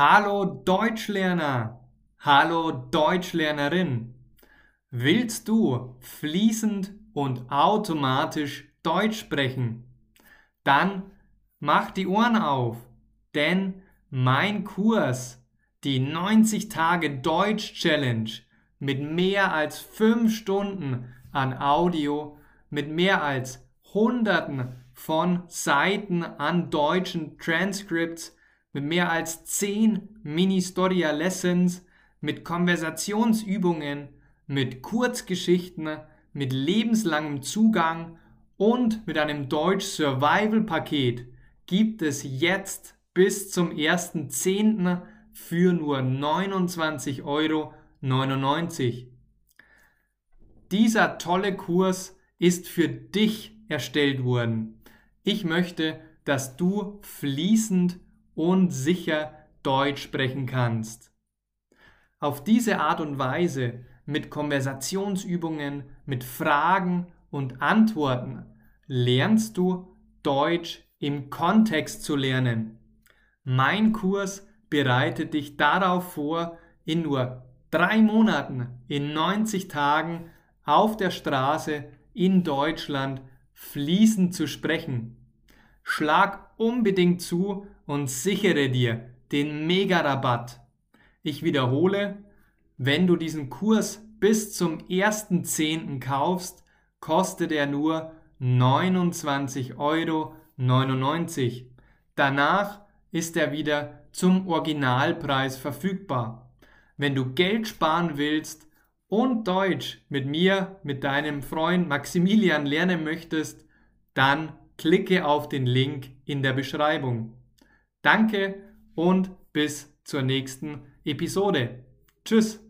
Hallo Deutschlerner, hallo Deutschlernerin. Willst du fließend und automatisch Deutsch sprechen? Dann mach die Ohren auf, denn mein Kurs, die 90 Tage Deutsch Challenge mit mehr als 5 Stunden an Audio, mit mehr als Hunderten von Seiten an deutschen Transcripts, mit mehr als 10 Mini-Storia-Lessons, mit Konversationsübungen, mit Kurzgeschichten, mit lebenslangem Zugang und mit einem Deutsch-Survival-Paket gibt es jetzt bis zum 1.10. für nur 29,99 Euro. Dieser tolle Kurs ist für dich erstellt worden. Ich möchte, dass du fließend und sicher Deutsch sprechen kannst. Auf diese Art und Weise, mit Konversationsübungen, mit Fragen und Antworten, lernst du Deutsch im Kontext zu lernen. Mein Kurs bereitet dich darauf vor, in nur drei Monaten, in 90 Tagen auf der Straße in Deutschland fließend zu sprechen. Schlag unbedingt zu und sichere dir den Mega-Rabatt. Ich wiederhole, wenn du diesen Kurs bis zum 1.10. kaufst, kostet er nur 29,99 Euro. Danach ist er wieder zum Originalpreis verfügbar. Wenn du Geld sparen willst und Deutsch mit mir, mit deinem Freund Maximilian lernen möchtest, dann klicke auf den Link in der Beschreibung. Danke und bis zur nächsten Episode. Tschüss.